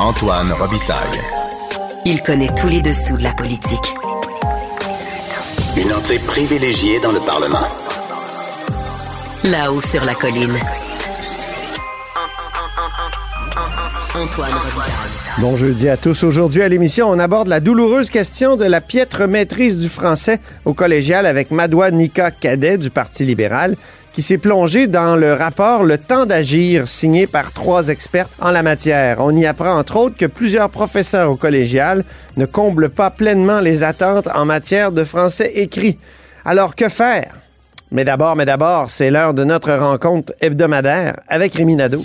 Antoine Robitaille. Il connaît tous les dessous de la politique. Une entrée privilégiée dans le Parlement. Là-haut sur la colline. Antoine Robitaille. Bon jeudi à tous. Aujourd'hui à l'émission, on aborde la douloureuse question de la piètre maîtrise du français au collégial avec Madoua Nika Cadet du Parti libéral qui s'est plongée dans le rapport Le temps d'agir signé par trois experts en la matière. On y apprend entre autres que plusieurs professeurs au collégial ne comblent pas pleinement les attentes en matière de français écrit. Alors que faire? Mais d'abord, mais d'abord, c'est l'heure de notre rencontre hebdomadaire avec Rémi Nadeau.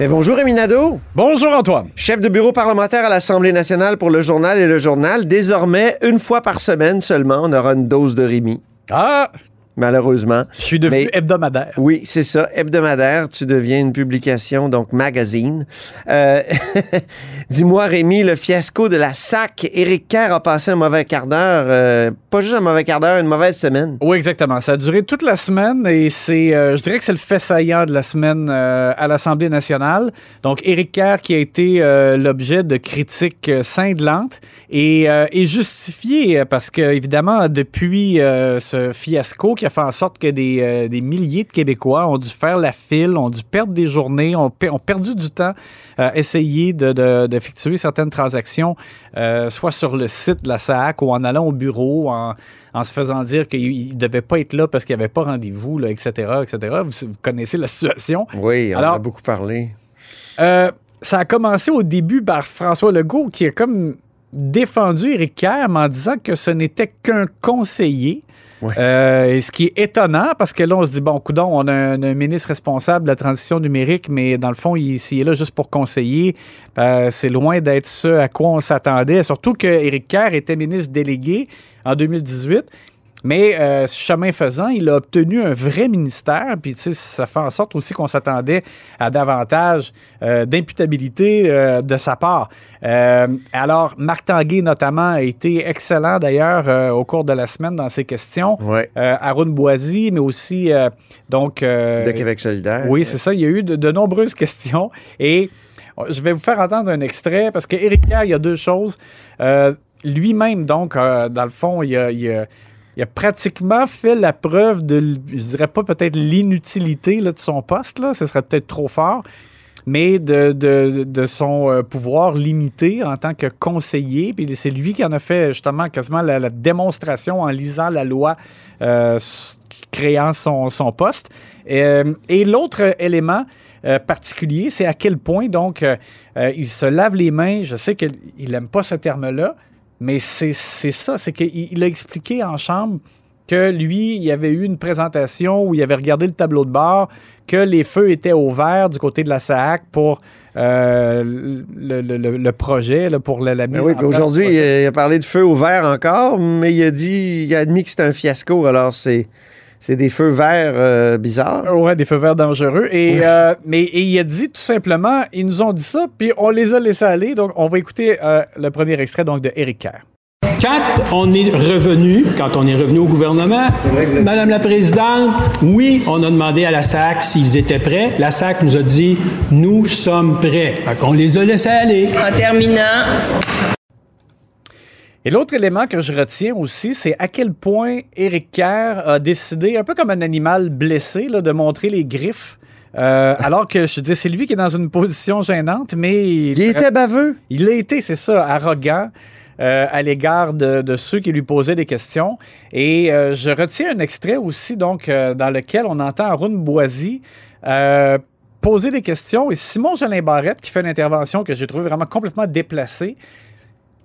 Et bonjour Rémi Nadeau. Bonjour, Antoine. Chef de bureau parlementaire à l'Assemblée nationale pour le journal et le journal. Désormais, une fois par semaine seulement, on aura une dose de Rémi. Ah, Malheureusement. je suis devenu Mais- hebdomadaire. Oui, c'est ça. Hebdomadaire, tu deviens une publication, donc magazine. Euh, Dis-moi, Rémi, le fiasco de la SAC. Éric Kerr a passé un mauvais quart d'heure. euh, pas juste un mauvais quart d'heure, une mauvaise semaine. Oui, exactement. Ça a duré toute la semaine et c'est, euh, je dirais que c'est le fait saillant de la semaine euh, à l'Assemblée nationale. Donc, Éric Kerr qui a été l'objet de critiques cinglantes et, et justifié parce que, évidemment, depuis ce fiasco qui a fait en sorte que des, des milliers de Québécois ont dû faire la file, ont dû perdre des journées, ont, ont perdu du temps essayer de, de- d'effectuer certaines transactions, euh, soit sur le site de la SAC ou en allant au bureau, en, en se faisant dire qu'il ne devait pas être là parce qu'il n'y avait pas rendez-vous, là, etc., etc. Vous, vous connaissez la situation. Oui, on Alors- a beaucoup parlé. Euh, ça a commencé au début par François Legault qui a comme défendu Éric Kerr en disant que ce n'était qu'un conseiller. Ouais. Euh, ce qui est étonnant, parce que là, on se dit, bon, coudon, on a un, un ministre responsable de la transition numérique, mais dans le fond, il, s'il est là juste pour conseiller, euh, c'est loin d'être ce à quoi on s'attendait. Surtout que Éric Kerr était ministre délégué en 2018. Mais euh, chemin faisant, il a obtenu un vrai ministère, puis tu sais, ça fait en sorte aussi qu'on s'attendait à davantage euh, d'imputabilité euh, de sa part. Alors, Marc Tanguay, notamment, a été excellent d'ailleurs au cours de la semaine dans ses questions. Ouais. Arun Boisy, mais aussi, donc... De Québec solidaire. oui, c'est ça. Il y a eu de, de nombreuses questions. Et je vais vous faire entendre un extrait parce que Kerr, il y a deux choses. Euh, Lui-même, donc, euh, dans le fond, il a, il a- il a pratiquement fait la preuve de, je dirais pas peut-être l'inutilité de son poste, là, ce serait peut-être trop fort, mais de, de- de son euh, pouvoir limité en tant que conseiller. Puis c'est lui qui en a fait justement quasiment la, démonstration en lisant la loi euh, créant son, son poste. Euh, et l'autre élément particulier, c'est à quel point donc il se lave les mains. Je sais qu'il n'aime pas ce terme-là, mais c'est c'est ça, c'est qu'il il a expliqué en chambre que lui, il y avait eu une présentation où il avait regardé le tableau de bord, que les feux étaient au vert du côté de la SAC pour euh, le, le- le- le projet, là, pour la, la mise Ben oui, aujourd'hui, il a, il a parlé de feu au vert encore, mais il a dit, il a admis que c'était un fiasco. Alors, c'est, c'est des feux verts euh, bizarres. Ouais, des feux verts dangereux. Et, euh, mais et il a dit tout simplement, ils nous ont dit ça, puis on les a laissés aller. Donc, on va écouter euh, le premier extrait donc, de Eric Kerr. Quand on est revenu, quand on est revenu au gouvernement, Madame la Présidente, oui, on a demandé à la SAC s'ils étaient prêts. La SAC nous a dit, nous sommes prêts. Fait qu'on les a laissés aller. En terminant, Et l'autre élément que je retiens aussi, c'est à quel point Eric Kerr a décidé, un peu comme un animal blessé, là, de montrer les griffes. Euh, alors que je dis, c'est lui qui est dans une position gênante, mais Il était baveux. Il a été, c'est ça, arrogant euh, à l'égard de, de ceux qui lui posaient des questions. Et euh, je retiens un extrait aussi, donc, dans lequel on entend Arun Boisy poser des questions. Et Simon Jolin Barrette, qui fait une intervention que j'ai trouvée vraiment complètement déplacée,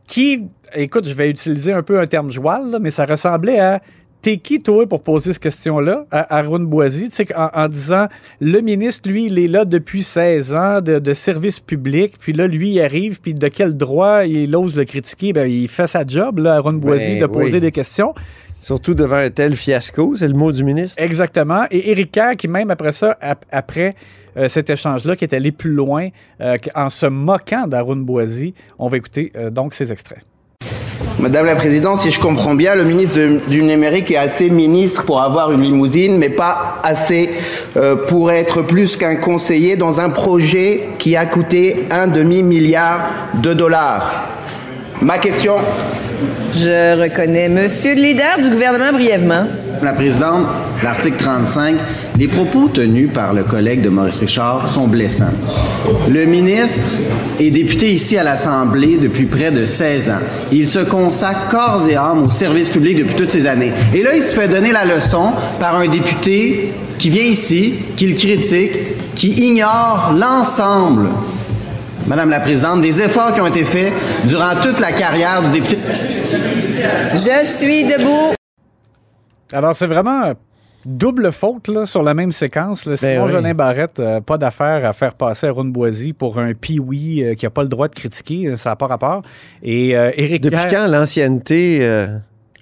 qui, écoute, je vais utiliser un peu un terme joual, mais ça ressemblait à T'es qui, toi, pour poser cette question-là à Arun Boisy? En, en disant, le ministre, lui, il est là depuis 16 ans de, de service public, puis là, lui, il arrive, puis de quel droit il ose le critiquer? Ben, il fait sa job, là, Arun Boisy, Ben de poser oui. des questions. Surtout devant un tel fiasco, c'est le mot du ministre. Exactement. Et Éric Kerr, qui même après ça, ap- après euh, cet échange-là, qui est allé plus loin euh, en se moquant d'Arun Boisy, on va écouter euh, donc ces extraits. Madame la Présidente, si je comprends bien, le ministre du numérique est assez ministre pour avoir une limousine, mais pas assez euh, pour être plus qu'un conseiller dans un projet qui a coûté un demi-milliard de dollars. Ma question, Je reconnais Monsieur le leader du gouvernement brièvement. Madame la Présidente, l'article 35, les propos tenus par le collègue de Maurice Richard sont blessants. Le ministre est député ici à l'Assemblée depuis près de 16 ans. Il se consacre corps et âme au service public depuis toutes ces années. Et là, il se fait donner la leçon par un député qui vient ici, qui le critique, qui ignore l'ensemble, Madame la Présidente, des efforts qui ont été faits durant toute la carrière du député. Je suis debout. Alors, c'est vraiment euh, double faute là, sur la même séquence. Là. Simon Ben oui. Jolin Barrette, euh, pas d'affaire à faire passer Arun Boisy pour un pioui euh, qui n'a pas le droit de critiquer. euh, Ça n'a pas rapport. Et euh, Éric Depuis quand l'ancienneté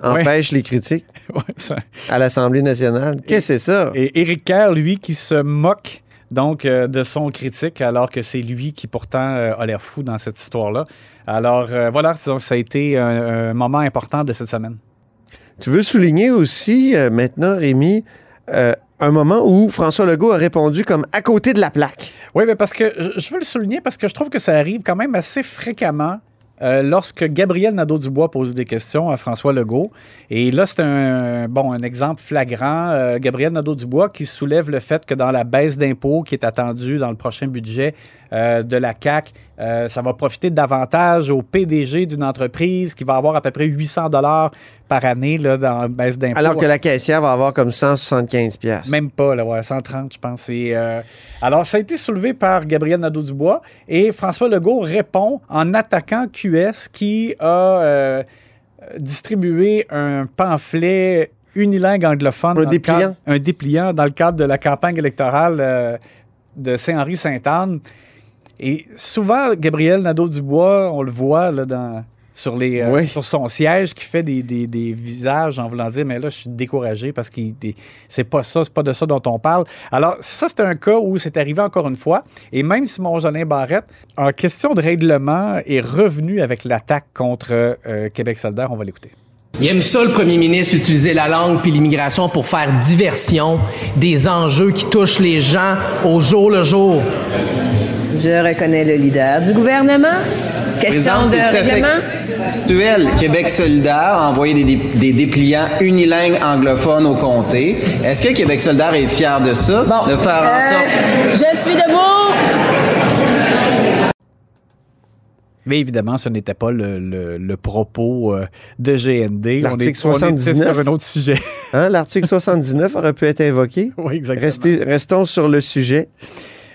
empêche les critiques? Ouais, ça- à l'Assemblée nationale? Qu'est-ce que c'est ça? Et Éric Kerr, lui, qui se moque donc euh, de son critique, alors que c'est lui qui pourtant euh, a l'air fou dans cette histoire-là. Alors euh, voilà, donc ça a été un, un moment important de cette semaine. Tu veux souligner aussi, euh, maintenant, Rémi, euh, un moment où François Legault a répondu comme à côté de la plaque? Oui, mais parce que je- veux le souligner parce que je trouve que ça arrive quand même assez fréquemment. euh, lorsque Gabriel Nadeau-Dubois pose des questions à François Legault. Et là, c'est un, bon, un exemple flagrant. Gabriel Nadeau-Dubois qui soulève le fait que dans la baisse d'impôts qui est attendue dans le prochain budget euh, de la CAC, euh, ça va profiter davantage au PDG d'une entreprise qui va avoir à peu près 800 dollars par année là, dans la baisse d'impôts. Alors que la caissière va avoir comme 175 pièces. Même pas, là, ouais, 130, je pense. Et, euh, alors, ça a été soulevé par Gabriel Nadeau-Dubois et François Legault répond en attaquant QS qui a distribué un pamphlet unilingue anglophone. Un dépliant. cadre- un dépliant dans le cadre de la campagne électorale euh, de Saint-Henri-Sainte-Anne. Et souvent, Gabriel Nadeau-Dubois, on le voit là, dans, sur, les, euh, Oui. sur son siège qui fait des, des- des visages en voulant dire Mais là, je suis découragé parce que c'est pas ça, c'est pas de ça dont on parle. Alors, ça, c'est un cas où c'est arrivé encore une fois. Et même Simon Jolin Barrette, en question de règlement, est revenu avec l'attaque contre euh, Québec solidaire. On va l'écouter. Il aime ça, le premier ministre, utiliser la langue puis l'immigration pour faire diversion des enjeux qui touchent les gens au jour le jour. Je reconnais le leader du gouvernement. Question de règlement. Actuel, Québec solidaire a envoyé des, dé- des dépliants unilingues anglophones au comté. Est-ce que Québec solidaire est fier de ça? Bon. De faire en sorte... Euh, je suis debout. Mais évidemment, ce n'était pas le, le- le propos euh, de GND. L'article on est, on était 79. sur un autre sujet. Hein, L'article 79 aurait pu être invoqué. oui, exactement. Restez- restons sur le sujet.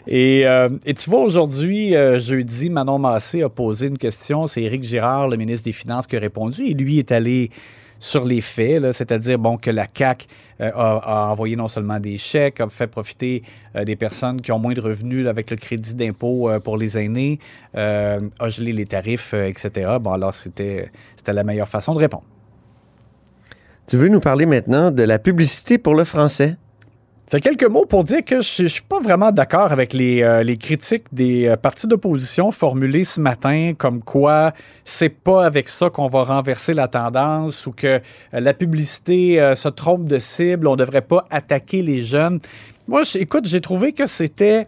Et, euh, et tu vois, aujourd'hui, euh, jeudi, Manon Massé a posé une question. C'est Éric Girard, le ministre des Finances, qui a répondu. Et lui est allé sur les faits, c'est-à-dire bon, que la CAQ euh, a, envoyé non seulement des chèques, a fait profiter des personnes qui ont moins de revenus avec le crédit d'impôt pour les aînés, a gelé les tarifs, etc. Bon, alors c'était la meilleure façon de répondre. Tu veux nous parler maintenant de la publicité pour le français? Quelques mots pour dire que je ne suis pas vraiment d'accord avec les, euh, les critiques des euh, partis d'opposition formulées ce matin, comme quoi c'est pas avec ça qu'on va renverser la tendance ou que euh, la publicité se trompe de cible, on devrait pas attaquer les jeunes. Moi, j- écoute, j'ai trouvé que c'était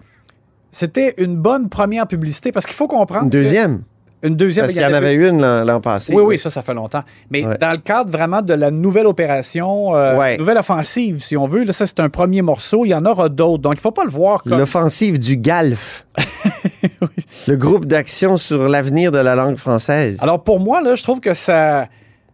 c'était une bonne première publicité parce qu'il faut comprendre. Une deuxième? Une deuxième. Parce qu'il y en avait une l'an passé. oui, oui, ça, ça fait longtemps. Mais Ouais. dans le cadre vraiment de la nouvelle opération, euh, Ouais. nouvelle offensive, si on veut, là, ça, c'est un premier morceau. Il y en aura d'autres. Donc, il ne faut pas le voir comme. L'offensive du GALF. Le groupe d'action sur l'avenir de la langue française. Alors, pour moi, là, je trouve que ça.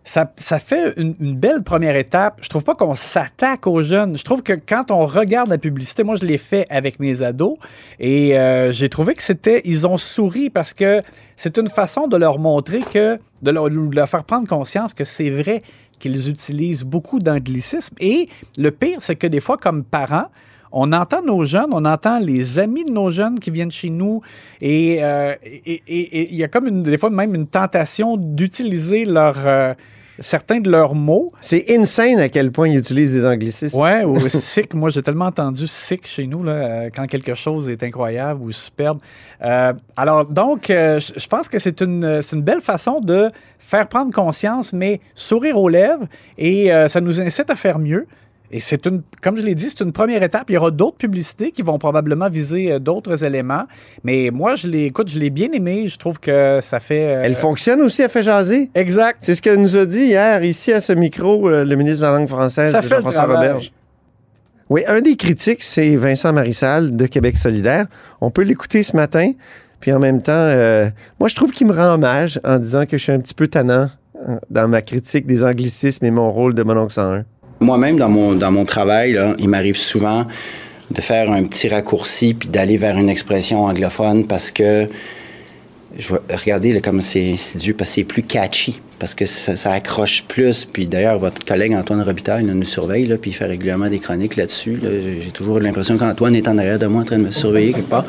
Ça, fait une, une belle première étape. Je trouve pas qu'on s'attaque aux jeunes. Je trouve que quand on regarde la publicité, moi je l'ai fait avec mes ados et euh, j'ai trouvé que c'était, ils ont souri parce que c'est une façon de leur montrer que, de leur, de leur faire prendre conscience que c'est vrai qu'ils utilisent beaucoup d'anglicisme. Et le pire, c'est que des fois, comme parents, on entend nos jeunes, on entend les amis de nos jeunes qui viennent chez nous et euh, et- et- et il y a comme une, des fois même une tentation d'utiliser leur, euh, certains de leurs mots. C'est insane à quel point ils utilisent des anglicismes. Ouais, ou sick. Moi, j'ai tellement entendu sick chez nous là, euh, quand quelque chose est incroyable ou superbe. Euh, alors, donc, je pense que c'est une, belle façon de faire prendre conscience, mais sourire aux lèvres et euh, ça nous incite à faire mieux. Et c'est une, comme je l'ai dit, c'est une première étape. Il y aura d'autres publicités qui vont probablement viser euh, d'autres éléments. Mais moi, je l'ai, écoute, je l'ai bien aimé. Je trouve que ça fait. euh, Elle fonctionne aussi, elle fait jaser. Exact. C'est ce que nous a dit hier, ici, à ce micro, euh, le ministre de la langue française, Jean-François. Roberge. Oui, un des critiques, c'est Vincent Marissal de Québec solidaire. On peut l'écouter ce matin. Puis en même temps, euh, moi, je trouve qu'il me rend hommage en disant que je suis un petit peu tannant dans ma critique des anglicismes et mon rôle de mon oncle 101. Moi-même, dans mon, travail, il m'arrive souvent de faire un petit raccourci puis d'aller vers une expression anglophone parce que, je là, comme c'est insidieux, parce que c'est plus catchy, parce que ça, accroche plus. Puis d'ailleurs, votre collègue Antoine Robitaille nous surveille, puis il fait régulièrement des chroniques là-dessus. là. J'ai j'ai toujours l'impression qu'Antoine est en arrière de moi en train de me surveiller quelque part.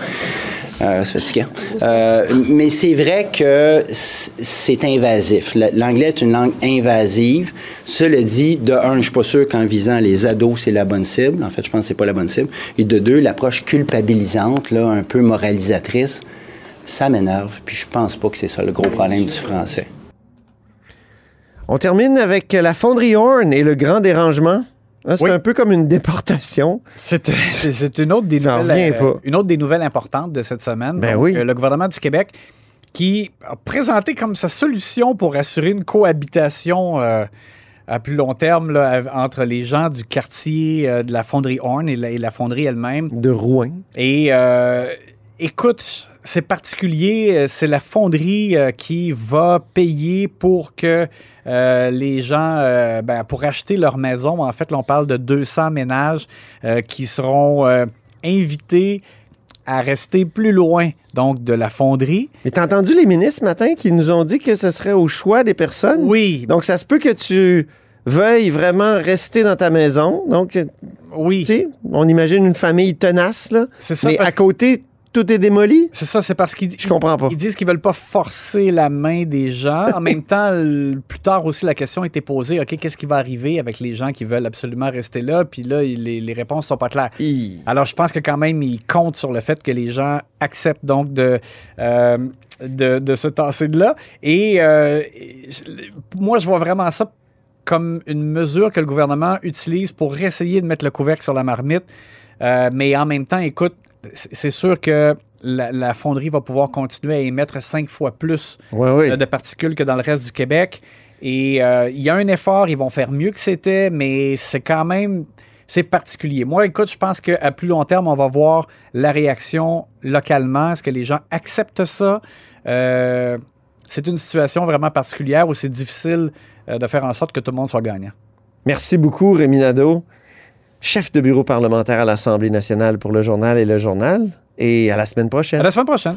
Euh, c'est fatigant. Euh, mais c'est vrai que c'est invasif. L'anglais est une langue invasive. Cela dit, de un, je suis pas sûr qu'en visant les ados, c'est la bonne cible. En fait, je pense que c'est pas la bonne cible. Et de deux, l'approche culpabilisante, là, un peu moralisatrice, ça m'énerve. Puis je pense pas que c'est ça le gros problème du français. On termine avec la fonderie Horn et le grand dérangement. Hein, c'est Oui. un peu comme une déportation. C'est une autre des nouvelles, euh, pas. une autre des nouvelles importantes de cette semaine. Ben Donc, oui. euh, le gouvernement du Québec qui a présenté comme sa solution pour assurer une cohabitation euh, à plus long terme là, entre les gens du quartier euh, de la fonderie Horn et la, et la fonderie elle-même. De Rouen. Et euh, écoute, c'est particulier. euh, C'est la fonderie euh, qui va payer pour que euh, les gens, euh, ben, pour acheter leur maison. En fait, là, on parle de 200 ménages euh, qui seront invités à rester plus loin donc de la fonderie. Mais t'as entendu les ministres ce matin qui nous ont dit que ce serait au choix des personnes? Oui. Donc, ça se peut que tu veuilles vraiment rester dans ta maison. Donc, tu Oui. sais, on imagine une famille tenace, là. C'est ça, Mais parce- à côté, tout est démoli? C'est ça, c'est parce qu'ils Je comprends pas. ils disent qu'ils veulent pas forcer la main des gens. En même temps, plus tard aussi, la question a été posée, OK, qu'est-ce qui va arriver avec les gens qui veulent absolument rester là? Puis là, les, les réponses sont pas claires. Alors, je pense que quand même, ils comptent sur le fait que les gens acceptent donc de, euh, de, de se tasser de là. Et euh, moi, je vois vraiment ça comme une mesure que le gouvernement utilise pour essayer de mettre le couvercle sur la marmite. Euh, mais en même temps, écoute, c'est sûr que la, la fonderie va pouvoir continuer à émettre cinq fois plus oui. euh, de particules que dans le reste du Québec. Et euh, il y a un effort, ils vont faire mieux que c'était, mais c'est quand même c'est particulier. Moi, écoute, je pense qu'à plus long terme, on va voir la réaction localement. Est-ce que les gens acceptent ça? Euh, c'est une situation vraiment particulière où c'est difficile de faire en sorte que tout le monde soit gagnant. Merci beaucoup, Rémi Nadeau, chef de bureau parlementaire à l'Assemblée nationale pour le journal et le journal. Et à la semaine prochaine. À la semaine prochaine.